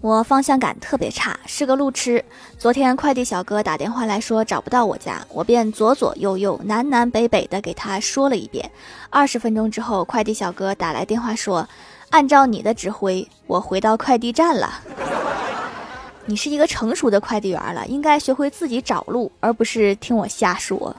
我方向感特别差是个路痴。昨天快递小哥打电话来说找不到我家我便左左右右南南北北的给他说了一遍。二十分钟之后快递小哥打来电话说按照你的指挥我回到快递站了。你是一个成熟的快递员了应该学会自己找路而不是听我瞎说。